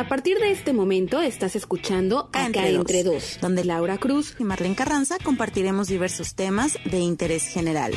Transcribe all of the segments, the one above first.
A partir de este momento estás escuchando Acá, entre, dos, donde Laura Cruz y Marlene Carranza compartiremos diversos temas de interés general.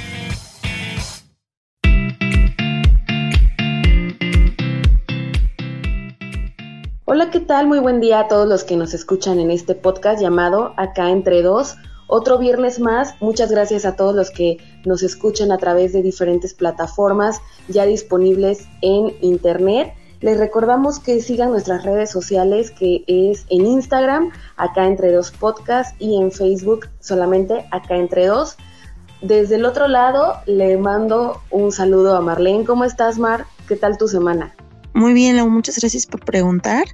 Hola, ¿qué tal? Muy buen día a todos los que nos escuchan en este podcast llamado Acá entre dos. Otro viernes más, muchas gracias a todos los que nos escuchan a través de diferentes plataformas ya disponibles en internet. Les recordamos que sigan nuestras redes sociales que es en Instagram, acá entre dos podcasts y en Facebook solamente acá entre dos. Desde el otro lado le mando un saludo a Marlene. ¿Cómo estás, Mar? ¿Qué tal tu semana? Muy bien, Lau, muchas gracias por preguntar.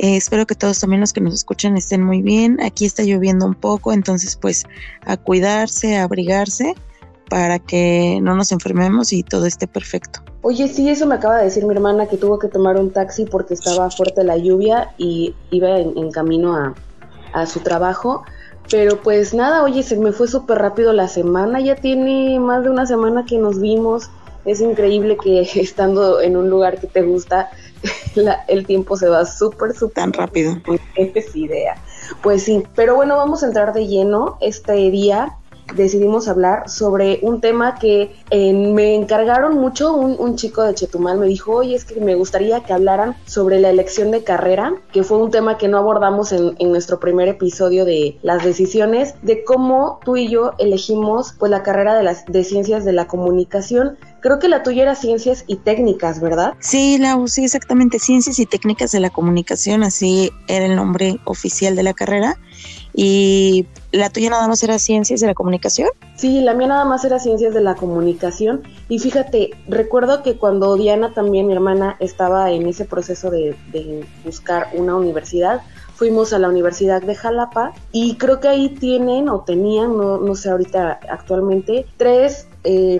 Eh, espero que todos también los que nos escuchan estén muy bien. Aquí está lloviendo un poco, entonces pues a cuidarse, a abrigarse para que no nos enfermemos y todo esté perfecto. Oye, sí, eso me acaba de decir mi hermana que tuvo que tomar un taxi porque estaba fuerte la lluvia y iba en, camino a, a su trabajo. Pero pues nada, oye, se me fue súper rápido la semana, ya tiene más de una semana que nos vimos es increíble que estando en un lugar que te gusta, el tiempo se va súper, súper tan rápido. Es idea. Pues sí, pero bueno, vamos a entrar de lleno este día decidimos hablar sobre un tema que eh, me encargaron mucho, un, chico de Chetumal me dijo, oye, es que me gustaría que hablaran sobre la elección de carrera, que fue un tema que no abordamos en, nuestro primer episodio de las decisiones, de cómo tú y yo elegimos pues la carrera de las de ciencias de la comunicación. Creo que la tuya era ciencias y técnicas, ¿verdad? Sí, la sí, exactamente, ciencias y técnicas de la comunicación, así era el nombre oficial de la carrera. Y la tuya nada más era ciencias de la comunicación. Sí, la mía nada más era ciencias de la comunicación. Y fíjate, recuerdo que cuando Diana también, mi hermana, estaba en ese proceso de, buscar una universidad, fuimos a la Universidad de Jalapa y creo que ahí tienen o tenían, no, no sé ahorita actualmente, tres eh,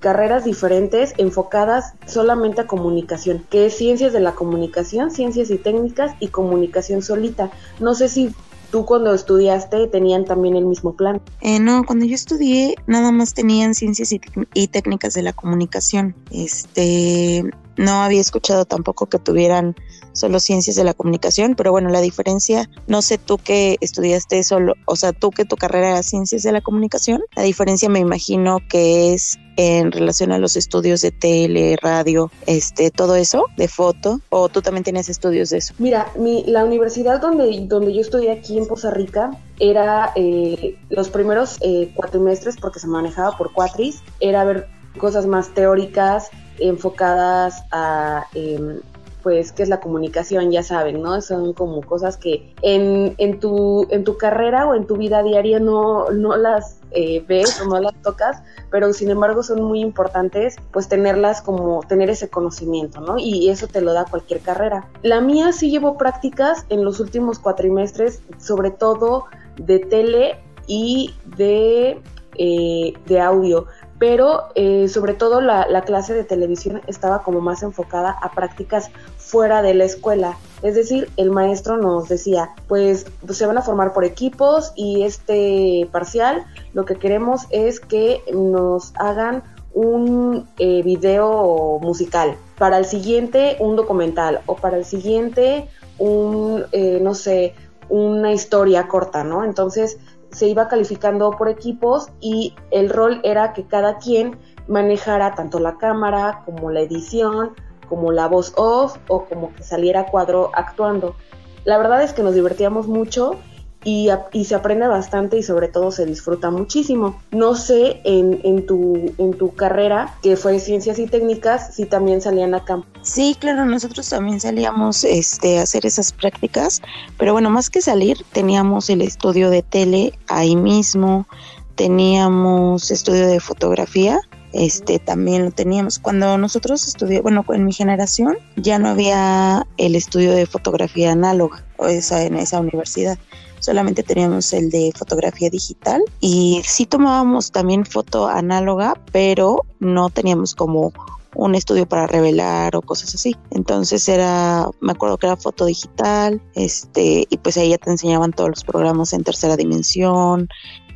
carreras diferentes enfocadas solamente a comunicación, que es ciencias de la comunicación, ciencias y técnicas y comunicación solita. No sé si ¿Tú cuando estudiaste tenían también el mismo plan? Eh, no, cuando yo estudié nada más tenían ciencias y, y, técnicas de la comunicación. Este, no había escuchado tampoco que tuvieran solo ciencias de la comunicación, pero bueno, la diferencia, no sé tú que estudiaste solo, o sea, tú que tu carrera era ciencias de la comunicación, la diferencia me imagino que es en relación a los estudios de tele, radio, este, todo eso, de foto, o tú también tienes estudios de eso. Mira, mi, la universidad donde, donde yo estudié aquí en Poza Rica era eh, los primeros eh, cuatrimestres, porque se manejaba por cuatris, era ver cosas más teóricas, enfocadas a em, pues qué es la comunicación, ya saben, ¿no? Son como cosas que en, en, tu, en tu carrera o en tu vida diaria no, no las eh, ves o no las tocas, pero sin embargo son muy importantes pues tenerlas como tener ese conocimiento, ¿no? Y eso te lo da cualquier carrera. La mía sí llevo prácticas en los últimos cuatrimestres, sobre todo de tele y de, eh, de audio pero eh, sobre todo la, clase de televisión estaba como más enfocada a prácticas fuera de la escuela. Es decir, el maestro nos decía, pues, se van a formar por equipos y este parcial lo que queremos es que nos hagan un eh, video musical, para el siguiente un documental o para el siguiente un, eh, no sé, una historia corta, ¿no? Entonces se iba calificando por equipos y el rol era que cada quien manejara tanto la cámara como la edición, como la voz off o como que saliera cuadro actuando. La verdad es que nos divertíamos mucho y, se aprende bastante y sobre todo se disfruta muchísimo. No sé en, en, tu, en tu carrera, que fue ciencias y técnicas, si también salían a campo. Sí, claro, nosotros también salíamos este, a hacer esas prácticas, pero bueno, más que salir, teníamos el estudio de tele ahí mismo, teníamos estudio de fotografía este también lo teníamos. Cuando nosotros estudiamos, bueno, en mi generación ya no había el estudio de fotografía análoga o esa, en esa universidad. Solamente teníamos el de fotografía digital y sí tomábamos también foto análoga, pero no teníamos como un estudio para revelar o cosas así. Entonces era, me acuerdo que era foto digital, este, y pues ahí ya te enseñaban todos los programas en tercera dimensión,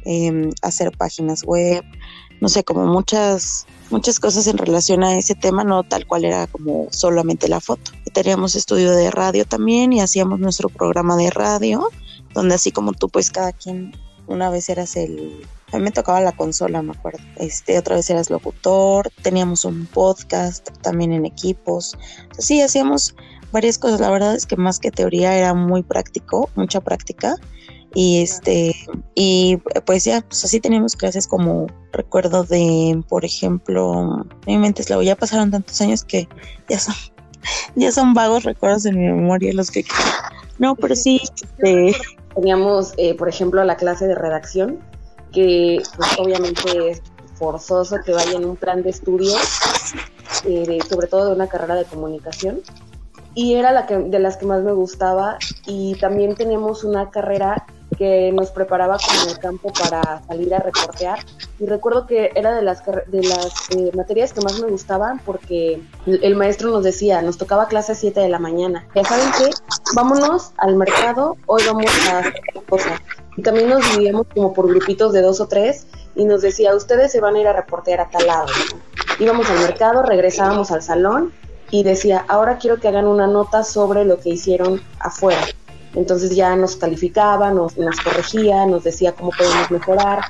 em, hacer páginas web, no sé, como muchas muchas cosas en relación a ese tema, no tal cual era como solamente la foto. Y teníamos estudio de radio también y hacíamos nuestro programa de radio, donde así como tú, pues cada quien, una vez eras el... A mí me tocaba la consola, me acuerdo. Este, otra vez eras locutor, teníamos un podcast también en equipos. sí, hacíamos varias cosas. La verdad es que más que teoría era muy práctico, mucha práctica y este y pues ya pues así teníamos clases como recuerdo de por ejemplo mi mente es ya pasaron tantos años que ya son ya son vagos recuerdos en mi memoria los que no pero sí este, teníamos eh, por ejemplo la clase de redacción que pues, obviamente es forzoso que vaya en un plan de estudio eh, sobre todo de una carrera de comunicación y era la que de las que más me gustaba y también teníamos una carrera que nos preparaba como en el campo para salir a reportear. Y recuerdo que era de las, de las eh, materias que más me gustaban porque el, maestro nos decía, nos tocaba clase a 7 de la mañana. Ya saben que vámonos al mercado, hoy vamos a hacer cosas. Y también nos dividíamos como por grupitos de dos o tres y nos decía, ustedes se van a ir a reportear a tal lado. Íbamos al mercado, regresábamos al salón y decía, ahora quiero que hagan una nota sobre lo que hicieron afuera. Entonces ya nos calificaba, nos, nos corregía, nos decía cómo podemos mejorar.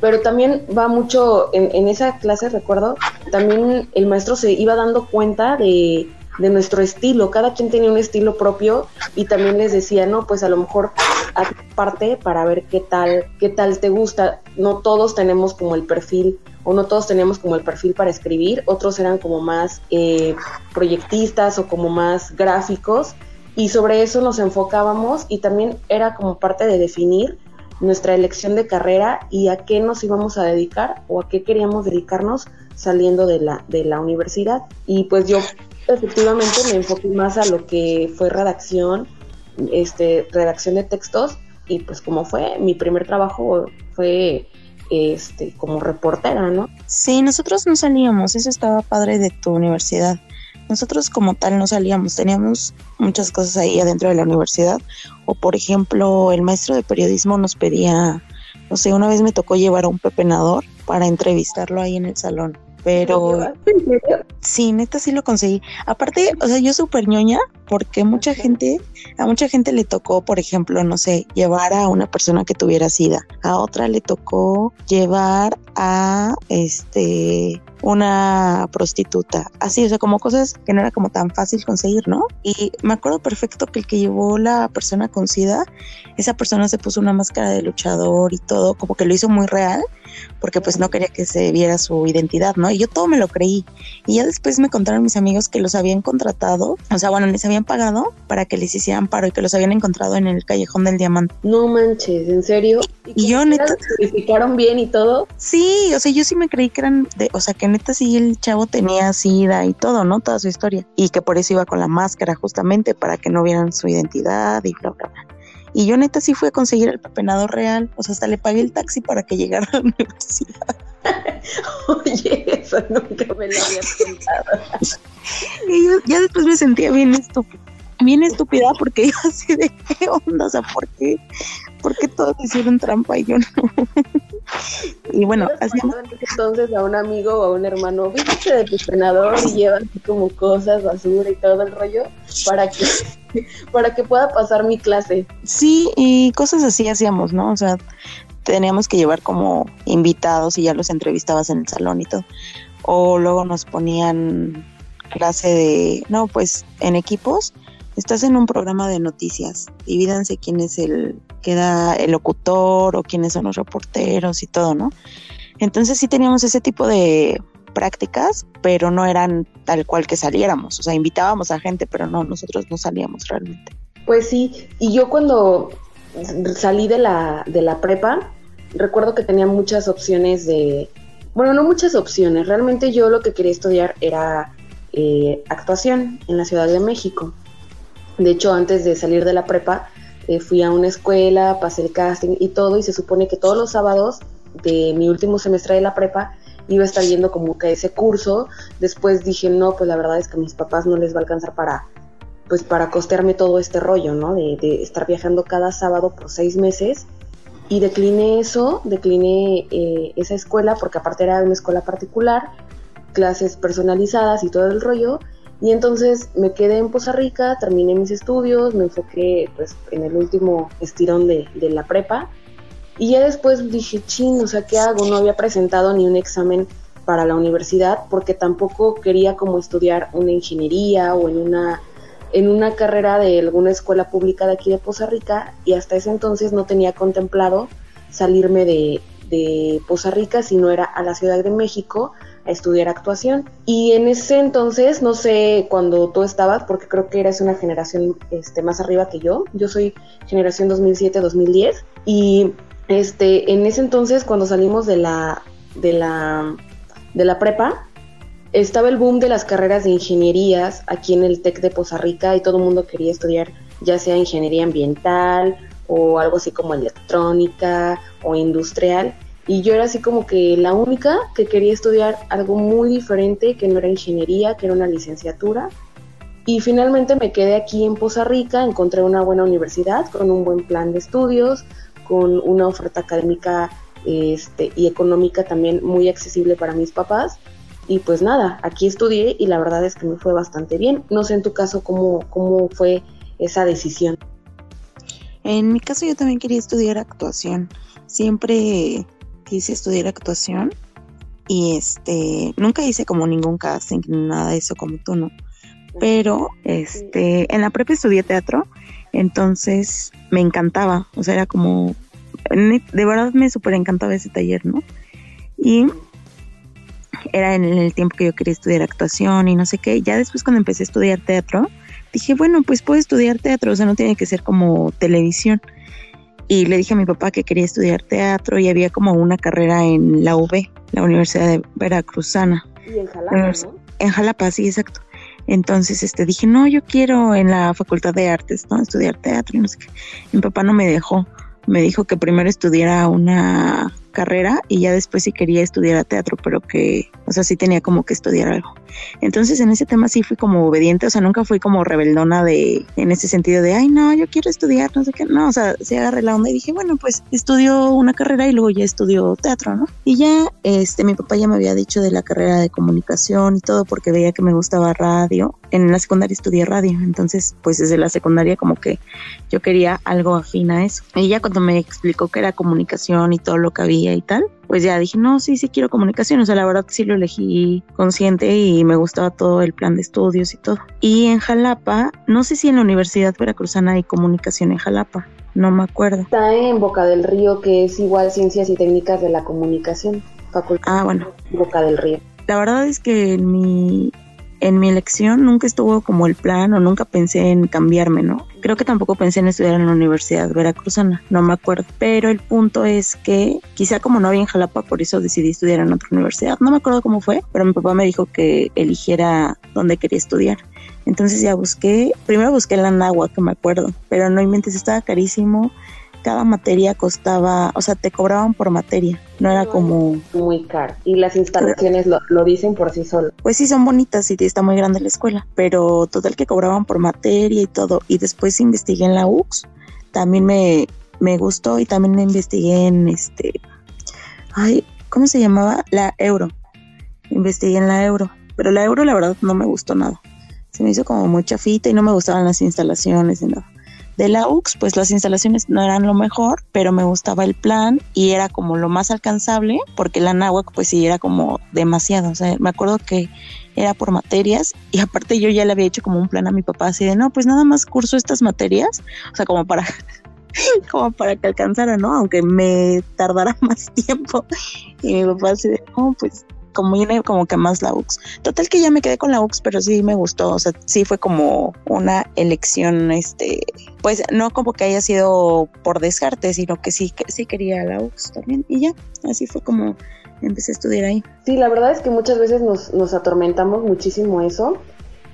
Pero también va mucho, en, en esa clase recuerdo, también el maestro se iba dando cuenta de, nuestro estilo, cada quien tenía un estilo propio y también les decía, no, pues a lo mejor haz parte para ver qué tal, qué tal te gusta. No todos tenemos como el perfil o no todos teníamos como el perfil para escribir, otros eran como más eh, proyectistas o como más gráficos y sobre eso nos enfocábamos y también era como parte de definir nuestra elección de carrera y a qué nos íbamos a dedicar o a qué queríamos dedicarnos saliendo de la, de la universidad. Y pues yo efectivamente me enfoqué más a lo que fue redacción, este, redacción de textos y pues como fue, mi primer trabajo fue este, como reportera, ¿no? Sí, nosotros no salíamos, eso estaba padre de tu universidad. Nosotros como tal no salíamos, teníamos muchas cosas ahí adentro de la universidad. O por ejemplo, el maestro de periodismo nos pedía, no sé, una vez me tocó llevar a un pepenador para entrevistarlo ahí en el salón. Pero sí, neta sí lo conseguí. Aparte, o sea, yo súper ñoña porque mucha gente, a mucha gente le tocó, por ejemplo, no sé, llevar a una persona que tuviera sida. A otra le tocó llevar a este una prostituta, así, o sea, como cosas que no era como tan fácil conseguir, ¿no? Y me acuerdo perfecto que el que llevó la persona con SIDA, esa persona se puso una máscara de luchador y todo, como que lo hizo muy real, porque pues no quería que se viera su identidad, ¿no? Y yo todo me lo creí. Y ya después me contaron mis amigos que los habían contratado, o sea, bueno, les habían pagado para que les hicieran paro y que los habían encontrado en el callejón del diamante. No manches, ¿en serio? Y, yo neta... ¿Se bien y todo? Sí, o sea, yo sí me creí que eran de, o sea, que neta sí el chavo tenía sida y todo, ¿no? Toda su historia. Y que por eso iba con la máscara justamente para que no vieran su identidad y bla, bla, bla. Y yo neta sí fui a conseguir el pepenado real, o sea, hasta le pagué el taxi para que llegara a la universidad. Oye, eso nunca me lo había contado. y yo ya después me sentía bien estúpida, bien estúpida porque yo así de qué onda, o sea, ¿por qué? ¿Por qué todos hicieron trampa y yo no? y bueno, así entonces a un amigo o a un hermano, viste de pepenador y lleva así como cosas, basura y todo el rollo para que para que pueda pasar mi clase. Sí, y cosas así hacíamos, ¿no? O sea, teníamos que llevar como invitados y ya los entrevistabas en el salón y todo. O luego nos ponían clase de, no, pues en equipos, estás en un programa de noticias, divídanse quién es el que da el locutor o quiénes son los reporteros y todo, ¿no? Entonces sí teníamos ese tipo de prácticas, pero no eran tal cual que saliéramos. O sea, invitábamos a gente, pero no, nosotros no salíamos realmente. Pues sí, y yo cuando salí de la, de la prepa, recuerdo que tenía muchas opciones de, bueno, no muchas opciones, realmente yo lo que quería estudiar era eh, actuación en la Ciudad de México. De hecho, antes de salir de la prepa, eh, fui a una escuela, pasé el casting y todo, y se supone que todos los sábados de mi último semestre de la prepa iba a estar yendo como que ese curso. Después dije, no, pues la verdad es que a mis papás no les va a alcanzar para, pues para costearme todo este rollo, ¿no? De, de estar viajando cada sábado por seis meses y decliné eso, decliné eh, esa escuela porque aparte era una escuela particular, clases personalizadas y todo el rollo. Y entonces me quedé en Poza Rica, terminé mis estudios, me enfoqué pues en el último estirón de, de la prepa. Y ya después dije, ching, o sea, ¿qué hago? No había presentado ni un examen para la universidad porque tampoco quería como estudiar una ingeniería o en una en una carrera de alguna escuela pública de aquí de Poza Rica y hasta ese entonces no tenía contemplado salirme de, de Poza Rica, sino era a la Ciudad de México a estudiar actuación. Y en ese entonces, no sé cuando tú estabas, porque creo que eres una generación este, más arriba que yo, yo soy generación 2007-2010, y este, en ese entonces cuando salimos de la, de la, de la prepa, estaba el boom de las carreras de ingenierías aquí en el TEC de Poza Rica y todo el mundo quería estudiar ya sea ingeniería ambiental o algo así como electrónica o industrial. Y yo era así como que la única que quería estudiar algo muy diferente, que no era ingeniería, que era una licenciatura. Y finalmente me quedé aquí en Poza Rica, encontré una buena universidad con un buen plan de estudios, con una oferta académica este, y económica también muy accesible para mis papás y pues nada, aquí estudié y la verdad es que me fue bastante bien. No sé en tu caso cómo, cómo fue esa decisión. En mi caso yo también quería estudiar actuación. Siempre quise estudiar actuación y este nunca hice como ningún casting nada de eso como tú no. Pero este en la prepa estudié teatro, entonces me encantaba, o sea, era como de verdad me súper encantaba ese taller, ¿no? Y era en el tiempo que yo quería estudiar actuación y no sé qué. Ya después cuando empecé a estudiar teatro, dije, bueno, pues puedo estudiar teatro, o sea, no tiene que ser como televisión. Y le dije a mi papá que quería estudiar teatro y había como una carrera en la UV, la Universidad de Veracruzana. Y en Jalapa, En Jalapa, sí, exacto. Entonces, este, dije, no, yo quiero en la Facultad de Artes, ¿no? Estudiar teatro y no sé qué. Mi papá no me dejó. Me dijo que primero estudiara una carrera y ya después sí quería estudiar teatro, pero que, o sea, sí tenía como que estudiar algo. Entonces en ese tema sí fui como obediente, o sea, nunca fui como rebeldona de, en ese sentido de, ay, no, yo quiero estudiar, no sé qué, no, o sea, sí agarré la onda y dije, bueno, pues estudio una carrera y luego ya estudio teatro, ¿no? Y ya, este, mi papá ya me había dicho de la carrera de comunicación y todo porque veía que me gustaba radio. En la secundaria estudié radio, entonces, pues desde la secundaria como que yo quería algo afín a eso. Y ya cuando me explicó que era comunicación y todo lo que había, y tal, pues ya dije, no, sí, sí quiero comunicación, o sea, la verdad sí lo elegí consciente y me gustaba todo el plan de estudios y todo. Y en Jalapa, no sé si en la Universidad Veracruzana hay comunicación en Jalapa, no me acuerdo. Está en Boca del Río, que es igual Ciencias y Técnicas de la Comunicación, Facultad ah, bueno. Boca del Río. La verdad es que en mi en mi elección nunca estuvo como el plan o nunca pensé en cambiarme, ¿no? Creo que tampoco pensé en estudiar en la Universidad Veracruzana, no me acuerdo. Pero el punto es que quizá como no había en Jalapa, por eso decidí estudiar en otra universidad. No me acuerdo cómo fue, pero mi papá me dijo que eligiera dónde quería estudiar. Entonces ya busqué, primero busqué la Nahua, que me acuerdo, pero no inventes, estaba carísimo cada materia costaba, o sea, te cobraban por materia, no era como... Muy caro. Y las instalaciones lo, dicen por sí solo. Pues sí, son bonitas y está muy grande la escuela, pero total que cobraban por materia y todo. Y después investigué en la UX, también me, me gustó y también me investigué en este... Ay, ¿cómo se llamaba? La Euro. Investigué en la Euro, pero la Euro la verdad no me gustó nada. Se me hizo como muy chafita y no me gustaban las instalaciones y nada de la UX, pues las instalaciones no eran lo mejor, pero me gustaba el plan y era como lo más alcanzable, porque la náhuac pues sí era como demasiado, o sea, me acuerdo que era por materias y aparte yo ya le había hecho como un plan a mi papá así de, no, pues nada más curso estas materias, o sea, como para como para que alcanzara, ¿no? Aunque me tardara más tiempo. Y mi papá así de, no, pues como como que más la UX. Total que ya me quedé con la UX, pero sí me gustó, o sea, sí fue como una elección, este, pues no como que haya sido por descarte, sino que sí, que sí quería la UX también y ya, así fue como empecé a estudiar ahí. Sí, la verdad es que muchas veces nos, nos atormentamos muchísimo eso,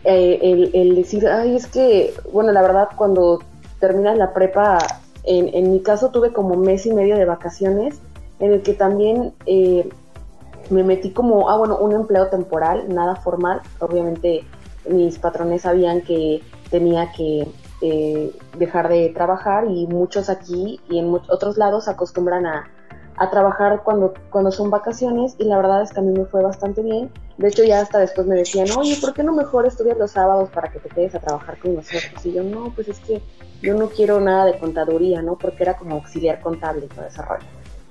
eh, el, el, decir, ay, es que, bueno, la verdad cuando terminas la prepa, en, en mi caso tuve como mes y medio de vacaciones, en el que también eh, me metí como, ah, bueno, un empleo temporal, nada formal. Obviamente mis patrones sabían que tenía que eh, dejar de trabajar y muchos aquí y en otros lados acostumbran a, a, trabajar cuando, cuando son vacaciones y la verdad es que a mí me fue bastante bien. De hecho ya hasta después me decían, oye, ¿por qué no mejor estudias los sábados para que te quedes a trabajar con nosotros? Y yo, no, pues es que yo no quiero nada de contaduría, ¿no? Porque era como auxiliar contable y todo ese.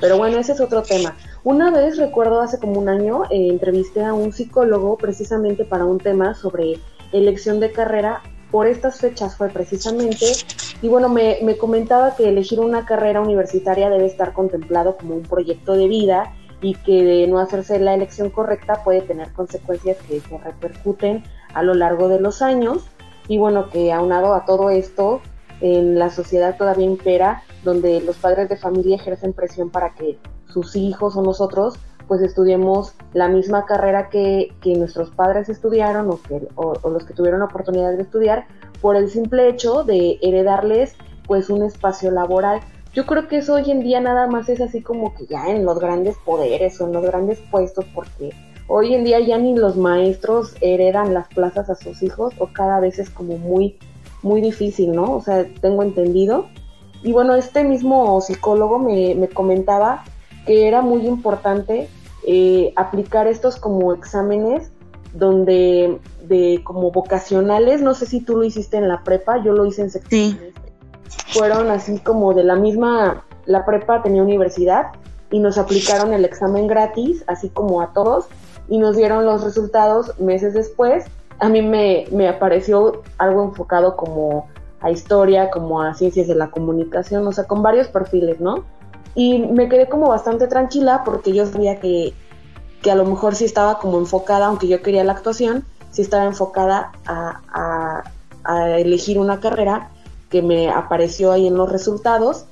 Pero bueno, ese es otro tema. Una vez, recuerdo hace como un año, eh, entrevisté a un psicólogo precisamente para un tema sobre elección de carrera. Por estas fechas fue precisamente, y bueno, me, me comentaba que elegir una carrera universitaria debe estar contemplado como un proyecto de vida y que de no hacerse la elección correcta puede tener consecuencias que se repercuten a lo largo de los años. Y bueno, que aunado a todo esto, en la sociedad todavía impera, donde los padres de familia ejercen presión para que sus hijos o nosotros pues estudiemos la misma carrera que, nuestros padres estudiaron o, que, o, los que tuvieron la oportunidad de estudiar por el simple hecho de heredarles pues un espacio laboral. Yo creo que eso hoy en día nada más es así como que ya en los grandes poderes o en los grandes puestos porque hoy en día ya ni los maestros heredan las plazas a sus hijos o cada vez es como muy muy difícil, ¿no? O sea, tengo entendido. Y bueno, este mismo psicólogo me, comentaba que era muy importante eh, aplicar estos como exámenes donde de como vocacionales, no sé si tú lo hiciste en la prepa, yo lo hice en secundaria. Fueron así como de la misma, la prepa tenía universidad y nos aplicaron el examen gratis, así como a todos, y nos dieron los resultados meses después a mí me, me apareció algo enfocado como a historia, como a ciencias de la comunicación, o sea, con varios perfiles, ¿no? Y me quedé como bastante tranquila porque yo sabía que, que a lo mejor sí estaba como enfocada, aunque yo quería la actuación, sí estaba enfocada a, a, elegir una carrera que me apareció ahí en los resultados.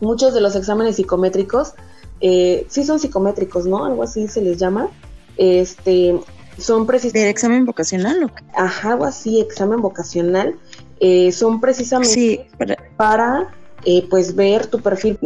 Muchos de los exámenes psicométricos, eh, sí son psicométricos, ¿no? Algo así se les llama. Este, son precisamente... ¿De examen vocacional o Ajá, algo así, examen vocacional. Eh, son precisamente para, eh, pues ver tu perfil.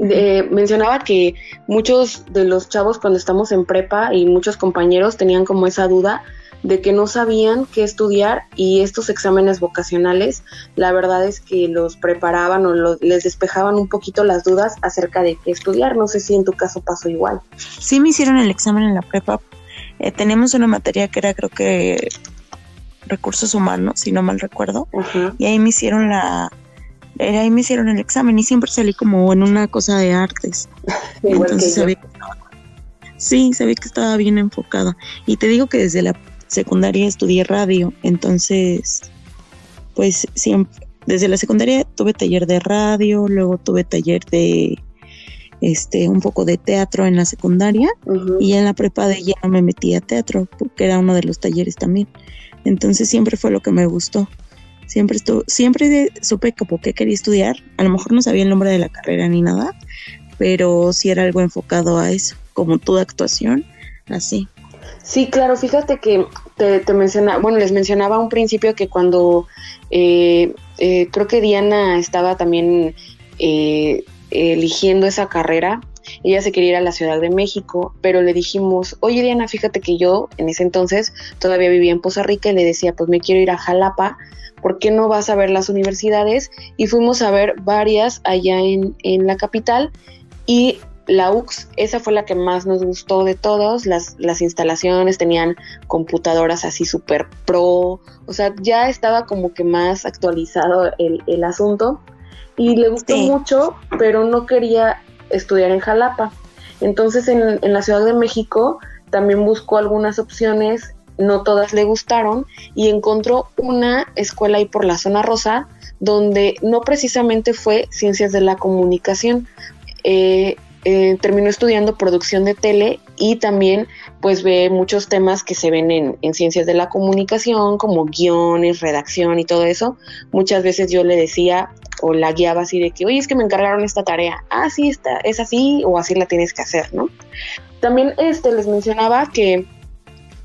mencionaba que muchos de los chavos cuando estamos en prepa y muchos compañeros tenían como esa duda de que no sabían qué estudiar y estos exámenes vocacionales la verdad es que los preparaban o les despejaban un poquito las dudas acerca de qué estudiar. No sé si en tu caso pasó igual. Sí me hicieron el examen en la prepa eh, teníamos una materia que era creo que recursos humanos, si no mal recuerdo, y ahí me hicieron la, eh, ahí me hicieron el examen y siempre salí como en una cosa de artes. Entonces sabía que estaba, sí, sabía que estaba bien enfocada. Y te digo que desde la secundaria estudié radio, entonces, pues siempre, desde la secundaria tuve taller de radio, luego tuve taller de este, un poco de teatro en la secundaria y en la prepa de ya me metí a teatro porque era uno de los talleres también. Entonces siempre fue lo que me gustó. Siempre estuvo, siempre supe que quería estudiar. A lo mejor no sabía el nombre de la carrera ni nada, pero sí era algo enfocado a eso, como toda actuación, así. Sí, claro, fíjate que te, te mencionaba, bueno, les mencionaba un principio que cuando eh, eh, creo que Diana estaba también eh, eligiendo esa carrera, ella se quería ir a la Ciudad de México, pero le dijimos, oye Diana, fíjate que yo en ese entonces todavía vivía en Poza Rica y le decía, pues me quiero ir a Jalapa, ¿por qué no vas a ver las universidades? Y fuimos a ver varias allá en, en la capital y la UX, esa fue la que más nos gustó de todos, las, las instalaciones tenían computadoras así súper pro, o sea, ya estaba como que más actualizado el, el asunto y le gustó mucho, pero no quería estudiar en Jalapa. Entonces en, la Ciudad de México también buscó algunas opciones, no todas le gustaron y encontró una escuela ahí por la zona rosa donde no precisamente fue ciencias de la comunicación. Eh, eh, terminó estudiando producción de tele y también pues ve muchos temas que se ven en, en, ciencias de la comunicación como guiones, redacción y todo eso. Muchas veces yo le decía, o la guiaba así de que, oye, es que me encargaron esta tarea, ah, sí, está, es así o así la tienes que hacer, ¿no? También este, les mencionaba que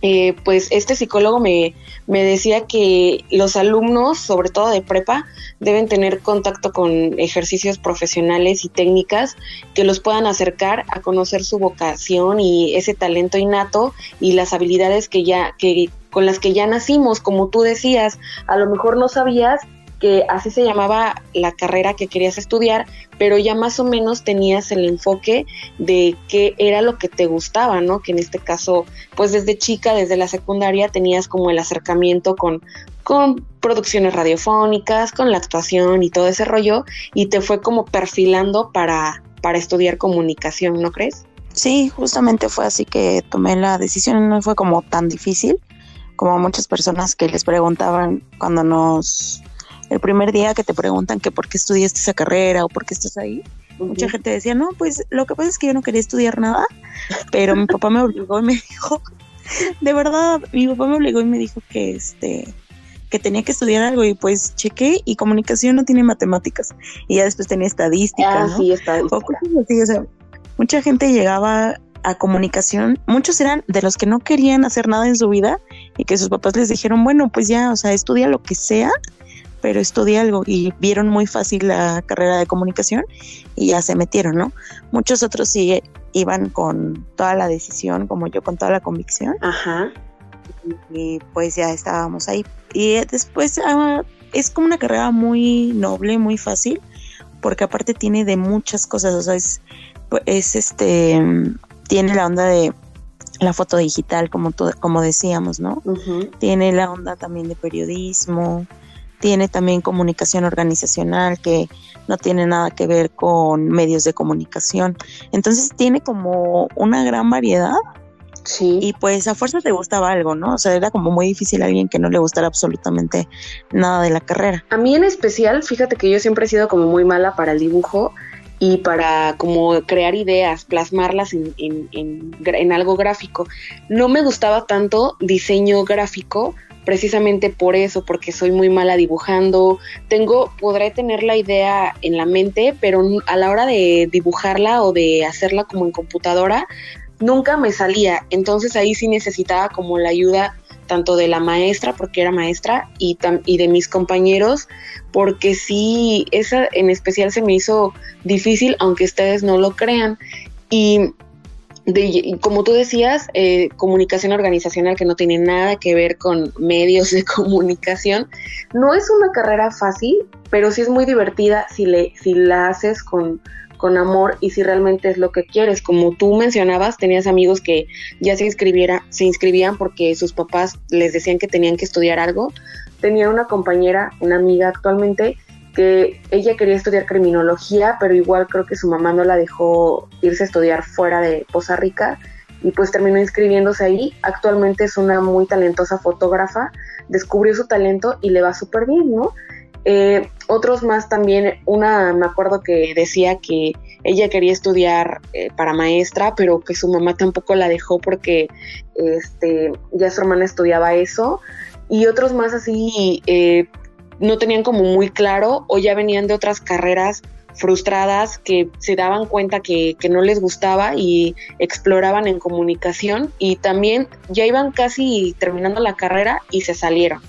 eh, pues este psicólogo me, me, decía que los alumnos, sobre todo de prepa, deben tener contacto con ejercicios profesionales y técnicas que los puedan acercar a conocer su vocación y ese talento innato y las habilidades que ya, que, con las que ya nacimos, como tú decías, a lo mejor no sabías que así se llamaba la carrera que querías estudiar, pero ya más o menos tenías el enfoque de qué era lo que te gustaba, ¿no? Que en este caso, pues desde chica, desde la secundaria, tenías como el acercamiento con, con producciones radiofónicas, con la actuación y todo ese rollo, y te fue como perfilando para, para estudiar comunicación, ¿no crees? Sí, justamente fue así que tomé la decisión, no fue como tan difícil como muchas personas que les preguntaban cuando nos el primer día que te preguntan que por qué estudiaste esa carrera o por qué estás ahí, mucha gente decía, no, pues lo que pasa es que yo no quería estudiar nada, pero mi papá me obligó y me dijo, de verdad, mi papá me obligó y me dijo que este que tenía que estudiar algo y pues chequé y comunicación no tiene matemáticas y ya después tenía estadística, ah, Sí, estadística. O sea, mucha gente llegaba a comunicación, muchos eran de los que no querían hacer nada en su vida y que sus papás les dijeron, bueno, pues ya, o sea, estudia lo que sea pero estudié algo y vieron muy fácil la carrera de comunicación y ya se metieron, ¿no? Muchos otros sí iban con toda la decisión, como yo, con toda la convicción. Ajá. Y, pues ya estábamos ahí. Y después ah, es como una carrera muy noble, muy fácil, porque aparte tiene de muchas cosas, o sea, es, es este, tiene la onda de la foto digital, como, como decíamos, ¿no? Tiene la onda también de periodismo, tiene también comunicación organizacional que no tiene nada que ver con medios de comunicación. Entonces tiene como una gran variedad. Sí. Y pues a fuerza te gustaba algo, ¿no? O sea, era como muy difícil a alguien que no le gustara absolutamente nada de la carrera. A mí en especial, fíjate que yo siempre he sido como muy mala para el dibujo y para como crear ideas, plasmarlas en, en, en, en algo gráfico. No me gustaba tanto diseño gráfico precisamente por eso, porque soy muy mala dibujando. Tengo, podré tener la idea en la mente, pero a la hora de dibujarla o de hacerla como en computadora, nunca me salía. Entonces ahí sí necesitaba como la ayuda tanto de la maestra, porque era maestra, y, de mis compañeros, porque sí, esa en especial se me hizo difícil, aunque ustedes no lo crean. Y como tú decías, eh, comunicación organizacional que no tiene nada que ver con medios de comunicación. No es una carrera fácil, pero sí es muy divertida si, le, si la haces con, con amor y si realmente es lo que quieres. Como tú mencionabas, tenías amigos que ya se, inscribiera, se inscribían porque sus papás les decían que tenían que estudiar algo. Tenía una compañera, una amiga actualmente, que ella quería estudiar criminología, pero igual creo que su mamá no la dejó irse a estudiar fuera de Poza Rica y pues terminó inscribiéndose ahí. Actualmente es una muy talentosa fotógrafa, descubrió su talento y le va súper bien, ¿no? Eh, otros más también, una me acuerdo que decía que ella quería estudiar eh, para maestra, pero que su mamá tampoco la dejó porque este, ya su hermana estudiaba eso. Y otros más así, eh, no tenían como muy claro o ya venían de otras carreras frustradas que se daban cuenta que, no les gustaba y exploraban en comunicación y también ya iban casi terminando la carrera y se salieron,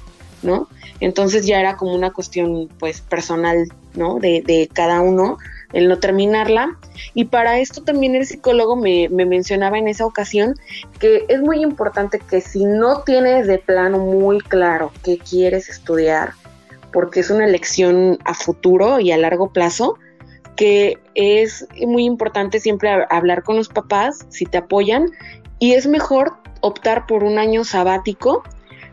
¿no? Entonces ya era como una cuestión pues personal, ¿no? De, de cada uno el no terminarla. Y para esto también el psicólogo me, me, mencionaba en esa ocasión que es muy importante que si no tienes de plano muy claro qué quieres estudiar, porque es una elección a futuro y a largo plazo, que es muy importante siempre hablar con los papás si te apoyan y es mejor optar por un año sabático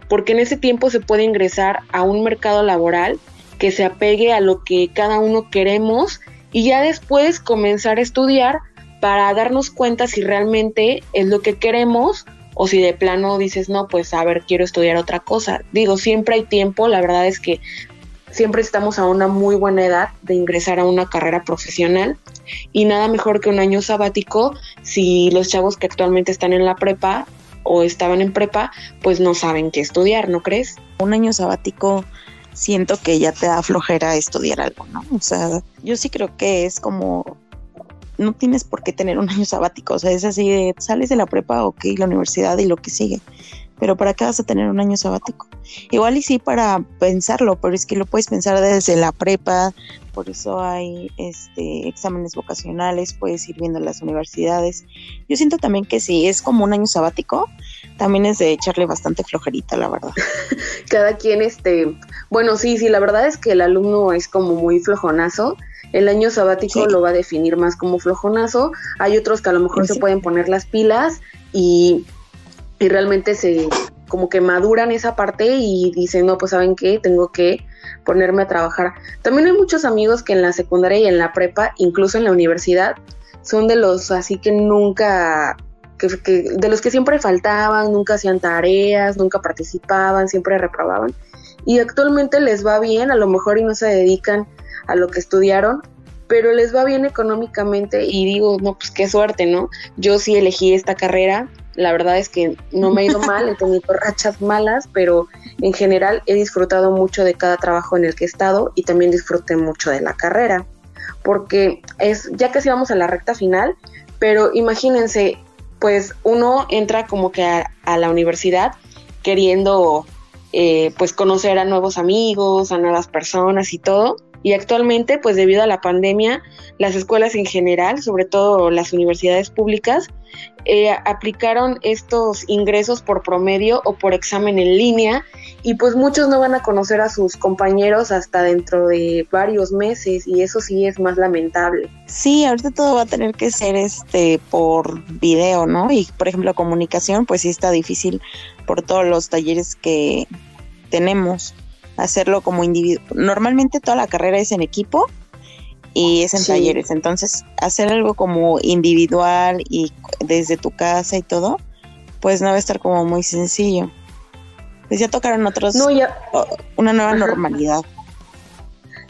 porque en ese tiempo se puede ingresar a un mercado laboral que se apegue a lo que cada uno queremos y ya después comenzar a estudiar para darnos cuenta si realmente es lo que queremos o si de plano dices, no, pues a ver, quiero estudiar otra cosa. Digo, siempre hay tiempo, la verdad es que siempre estamos a una muy buena edad de ingresar a una carrera profesional y nada mejor que un año sabático si los chavos que actualmente están en la prepa o estaban en prepa, pues no saben qué estudiar, ¿no crees? Un año sabático siento que ya te da flojera estudiar algo, ¿no? O sea, yo sí creo que es como no tienes por qué tener un año sabático, o sea, es así de sales de la prepa, ok, la universidad y lo que sigue. Pero ¿para qué vas a tener un año sabático? Igual y sí para pensarlo, pero es que lo puedes pensar desde la prepa, por eso hay este exámenes vocacionales, puedes ir viendo las universidades. Yo siento también que si es como un año sabático, también es de echarle bastante flojerita, la verdad. Cada quien, este, bueno, sí, sí, la verdad es que el alumno es como muy flojonazo. El año sabático lo va a definir más como flojonazo. Hay otros que a lo mejor se pueden poner las pilas y y realmente se como que maduran esa parte y dicen, no, pues saben qué, tengo que ponerme a trabajar. También hay muchos amigos que en la secundaria y en la prepa, incluso en la universidad, son de los así que nunca, que, de los que siempre faltaban, nunca hacían tareas, nunca participaban, siempre reprobaban. Y actualmente les va bien, a lo mejor y no se dedican a lo que estudiaron, pero les va bien económicamente y digo, no, pues qué suerte, ¿no? Yo sí elegí esta carrera la verdad es que no me ha ido mal, he tenido rachas malas, pero en general he disfrutado mucho de cada trabajo en el que he estado y también disfruté mucho de la carrera, porque es ya casi vamos a la recta final, pero imagínense, pues uno entra como que a, la universidad queriendo eh, pues conocer a nuevos amigos, a nuevas personas y todo, y actualmente, pues debido a la pandemia, las escuelas en general, sobre todo las universidades públicas, eh, aplicaron estos ingresos por promedio o por examen en línea y pues muchos no van a conocer a sus compañeros hasta dentro de varios meses y eso sí es más lamentable. Sí, ahorita todo va a tener que ser este por video, ¿no? Y por ejemplo comunicación, pues sí está difícil por todos los talleres que tenemos hacerlo como individuo. Normalmente toda la carrera es en equipo y es en talleres, entonces hacer algo como individual y desde tu casa y todo, pues no va a estar como muy sencillo. Pues ya tocaron otros, no, ya. una nueva normalidad.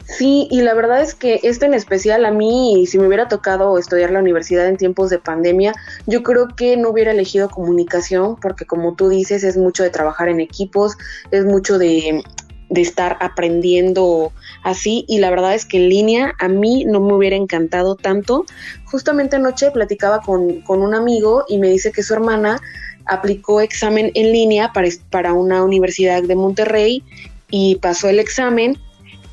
Sí, y la verdad es que esto en especial a mí, si me hubiera tocado estudiar la universidad en tiempos de pandemia, yo creo que no hubiera elegido comunicación, porque como tú dices, es mucho de trabajar en equipos, es mucho de de estar aprendiendo así y la verdad es que en línea a mí no me hubiera encantado tanto. Justamente anoche platicaba con, un amigo y me dice que su hermana aplicó examen en línea para, para una universidad de Monterrey y pasó el examen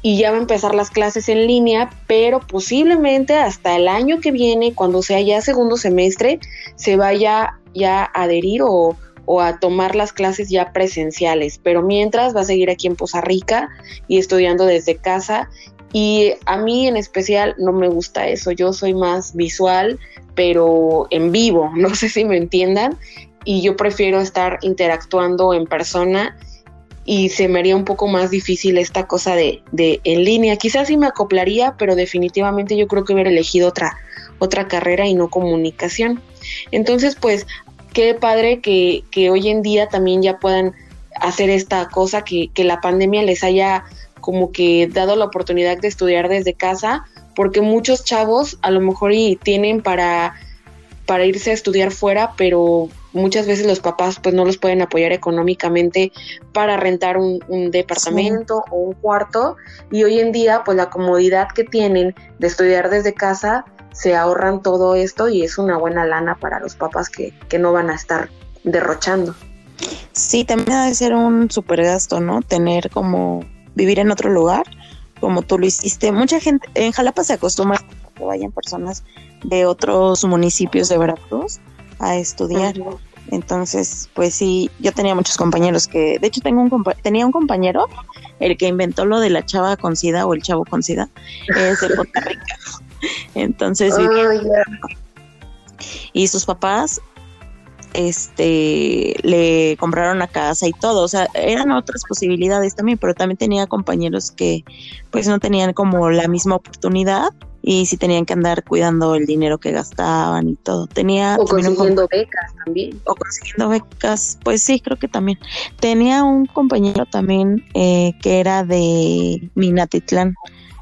y ya va a empezar las clases en línea, pero posiblemente hasta el año que viene, cuando sea ya segundo semestre, se vaya ya a adherir o, o a tomar las clases ya presenciales, pero mientras va a seguir aquí en Poza Rica y estudiando desde casa y a mí en especial no me gusta eso, yo soy más visual, pero en vivo, no sé si me entiendan, y yo prefiero estar interactuando en persona y se me haría un poco más difícil esta cosa de, de en línea. Quizás sí me acoplaría, pero definitivamente yo creo que hubiera elegido otra, otra carrera y no comunicación. Entonces, pues qué padre que, hoy en día también ya puedan hacer esta cosa, que, la pandemia les haya como que dado la oportunidad de estudiar desde casa, porque muchos chavos a lo mejor y tienen para, para irse a estudiar fuera, pero muchas veces los papás pues no los pueden apoyar económicamente para rentar un, departamento o un cuarto y hoy en día pues la comodidad que tienen de estudiar desde casa se ahorran todo esto y es una buena lana para los papás que, no van a estar derrochando. Sí, también debe ser un super gasto, ¿no? Tener como vivir en otro lugar, como tú lo hiciste. Mucha gente, en Jalapa se acostumbra a que vayan personas de otros municipios de Veracruz a estudiar. Entonces, pues sí, yo tenía muchos compañeros que, de hecho tengo un tenía un compañero, el que inventó lo de la chava con sida o el chavo con sida, es de Puerto Rica. Entonces, y sus papás este le compraron la casa y todo, o sea, eran otras posibilidades también, pero también tenía compañeros que pues no tenían como la misma oportunidad y sí tenían que andar cuidando el dinero que gastaban y todo. Tenía o consiguiendo becas también. O consiguiendo becas, pues sí, creo que también. Tenía un compañero también eh, que era de Minatitlán,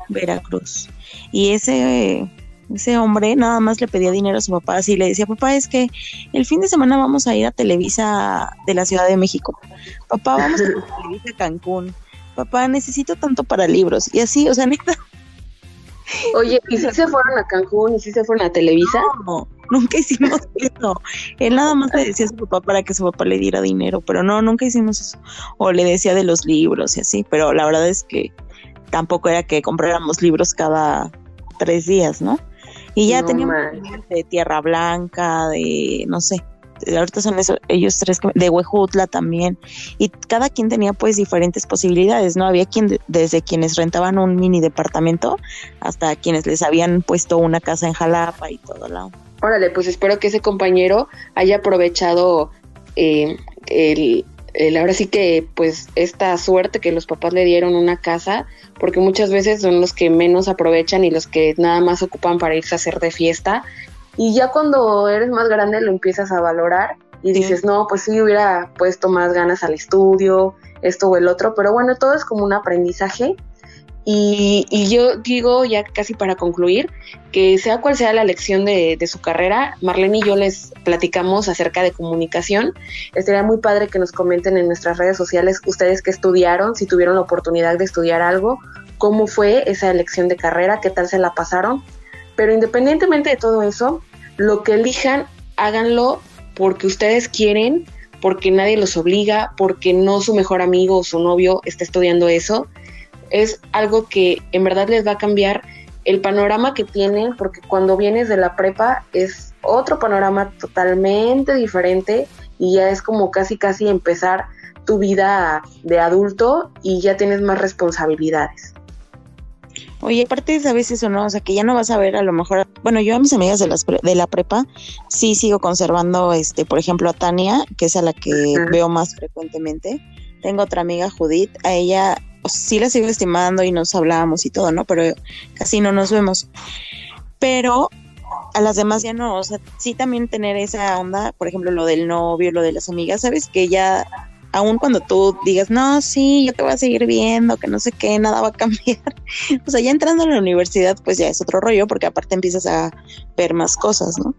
Veracruz. Y ese ese hombre nada más le pedía dinero a su papá así le decía, papá, es que el fin de semana vamos a ir a Televisa de la Ciudad de México. Papá, vamos a Televisa Cancún. Papá, necesito tanto para libros. Y así, o sea, neta. Oye, ¿y si se fueron a Cancún y si se fueron a Televisa? No, nunca hicimos eso. Él nada más le decía a su papá para que su papá le diera dinero, pero no, nunca hicimos eso. O le decía de los libros y así, pero la verdad es que tampoco era que compráramos libros cada tres días, ¿no? Y ya teníamos de Tierra Blanca, de, no sé, ahorita son ellos tres, de Huejutla también, y cada quien tenía pues diferentes posibilidades, ¿no? Había quien, desde quienes rentaban un mini departamento hasta quienes les habían puesto una casa en Jalapa y todo lado. Órale, pues espero que ese compañero haya aprovechado eh, el, el, ahora sí que pues esta suerte que los papás le dieron una casa, porque muchas veces son los que menos aprovechan y los que nada más ocupan para irse a hacer de fiesta y ya cuando eres más grande lo empiezas a valorar y dices, no, pues sí hubiera puesto más ganas al estudio, esto o el otro, pero bueno, todo es como un aprendizaje. Y, yo digo, ya casi para concluir, que sea cual sea la lección de, de, su carrera, Marlene y yo les platicamos acerca de comunicación. Estaría muy padre que nos comenten en nuestras redes sociales ustedes que estudiaron, si tuvieron la oportunidad de estudiar algo, cómo fue esa elección de carrera, qué tal se la pasaron pero independientemente de todo eso, lo que elijan, háganlo porque ustedes quieren, porque nadie los obliga, porque no su mejor amigo o su novio está estudiando eso. Es algo que en verdad les va a cambiar el panorama que tienen, porque cuando vienes de la prepa es otro panorama totalmente diferente y ya es como casi casi empezar tu vida de adulto y ya tienes más responsabilidades. Oye, aparte, ¿sabes eso no? O sea, que ya no vas a ver a lo mejor, bueno, yo a mis amigas de, las de la prepa sí sigo conservando, este, por ejemplo, a Tania, que es a la que veo más frecuentemente. Tengo otra amiga, Judith, a ella sí la sigo estimando y nos hablábamos y todo, ¿no? Pero casi no nos vemos. Pero a las demás ya no, o sea, sí también tener esa onda, por ejemplo, lo del novio, lo de las amigas, ¿sabes? Que ya aun cuando tú digas, no, sí, yo te voy a seguir viendo, que no sé qué, nada va a cambiar. o sea, ya entrando a la universidad, pues ya es otro rollo, porque aparte empiezas a ver más cosas, ¿no?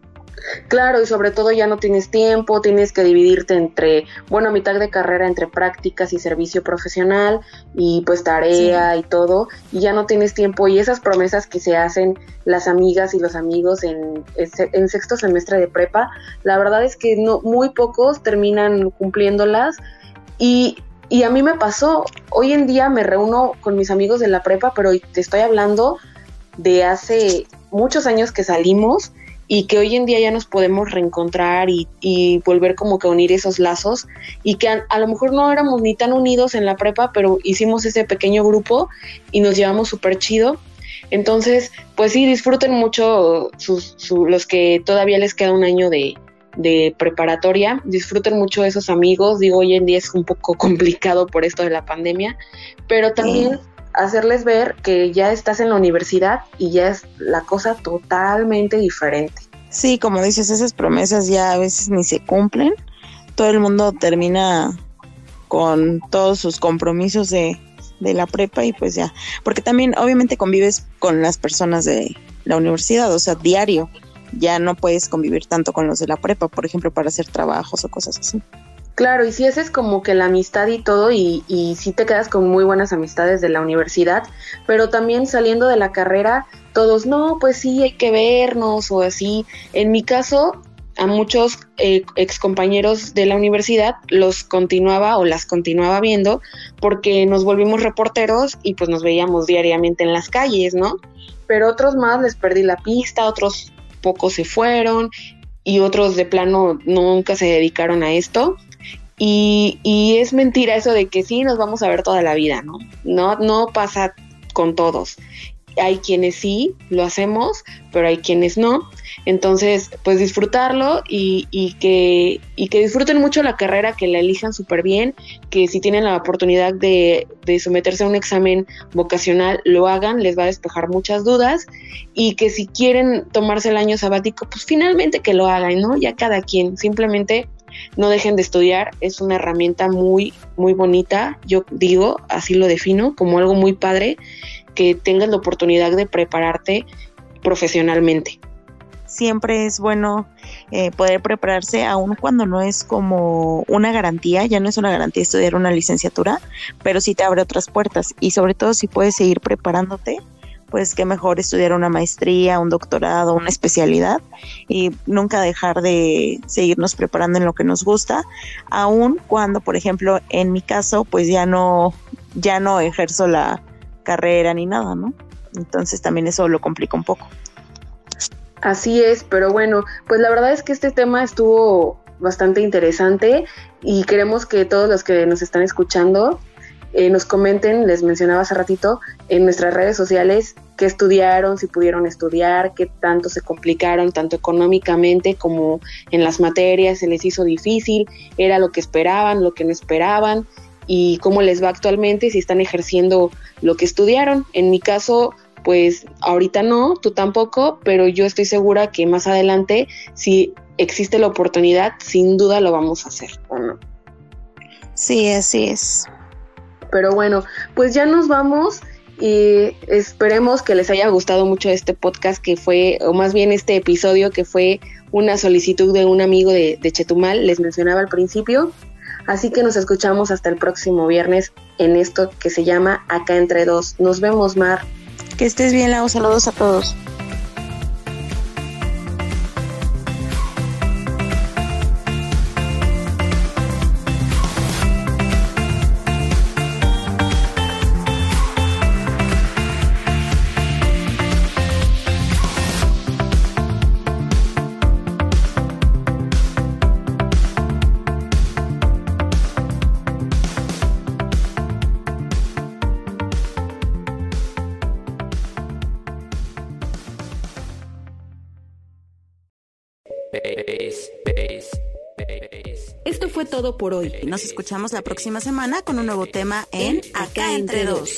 Claro, y sobre todo ya no tienes tiempo, tienes que dividirte entre, bueno, mitad de carrera entre prácticas y servicio profesional y pues tarea y todo, y ya no tienes tiempo y esas promesas que se hacen las amigas y los amigos en, en sexto semestre de prepa, la verdad es que no, muy pocos terminan cumpliéndolas y, a mí me pasó, hoy en día me reúno con mis amigos de la prepa, pero te estoy hablando de hace muchos años que salimos y que hoy en día ya nos podemos reencontrar y, volver como que a unir esos lazos y que a, lo mejor no éramos ni tan unidos en la prepa, pero hicimos ese pequeño grupo y nos llevamos súper chido. Entonces, pues sí, disfruten mucho los que todavía les queda un año de, preparatoria. Disfruten mucho esos amigos. Digo, hoy en día es un poco complicado por esto de la pandemia, pero también hacerles ver que ya estás en la universidad y ya es la cosa totalmente diferente. Sí, como dices, esas promesas ya a veces ni se cumplen. Todo el mundo termina con todos sus compromisos de, de la prepa y pues ya, porque también obviamente convives con las personas de la universidad, o sea, diario ya no puedes convivir tanto con los de la prepa, por ejemplo, para hacer trabajos o cosas así. Claro, y si haces como que la amistad y todo, y, y si te quedas con muy buenas amistades de la universidad, pero también saliendo de la carrera, todos, no, pues sí, hay que vernos o así. En mi caso, a muchos eh, excompañeros de la universidad los continuaba o las continuaba viendo porque nos volvimos reporteros y pues nos veíamos diariamente en las calles, ¿no? Pero otros más les perdí la pista, otros pocos se fueron y otros de plano nunca se dedicaron a esto. Y, es mentira eso de que sí nos vamos a ver toda la vida, ¿no? No, no pasa con todos hay quienes sí lo hacemos, pero hay quienes no. Entonces, pues disfrutarlo y, y, que, y que disfruten mucho la carrera, que la elijan súper bien, que si tienen la oportunidad de, de, someterse a un examen vocacional, lo hagan, les va a despejar muchas dudas y que si quieren tomarse el año sabático, pues finalmente que lo hagan, ¿no? Ya cada quien, simplemente no dejen de estudiar, es una herramienta muy, muy bonita, yo digo, así lo defino, como algo muy padre que tengas la oportunidad de prepararte profesionalmente. Siempre es bueno eh, poder prepararse, aun cuando no es como una garantía, ya no es una garantía estudiar una licenciatura, pero sí te abre otras puertas y sobre todo si puedes seguir preparándote, pues que mejor estudiar una maestría, un doctorado, una especialidad y nunca dejar de seguirnos preparando en lo que nos gusta, aun cuando, por ejemplo, en mi caso, pues ya no, ya no ejerzo la carrera ni nada, ¿no? Entonces también eso lo complica un poco. Así es, pero bueno, pues la verdad es que este tema estuvo bastante interesante y queremos que todos los que nos están escuchando eh, nos comenten, les mencionaba hace ratito, en nuestras redes sociales qué estudiaron, si pudieron estudiar, qué tanto se complicaron, tanto económicamente como en las materias, se les hizo difícil, era lo que esperaban, lo que no esperaban y cómo les va actualmente, si están ejerciendo lo que estudiaron. En mi caso, pues ahorita no, tú tampoco, pero yo estoy segura que más adelante, si existe la oportunidad, sin duda lo vamos a hacer, ¿o no? Sí, así es. Pero bueno, pues ya nos vamos y esperemos que les haya gustado mucho este podcast que fue, o más bien este episodio que fue una solicitud de un amigo de, Chetumal, les mencionaba al principio. Así que nos escuchamos hasta el próximo viernes en esto que se llama Acá entre dos. Nos vemos, Mar. Que estés bien, Lau. Saludos a todos. Hoy. Nos escuchamos la próxima semana con un nuevo tema en Acá entre dos.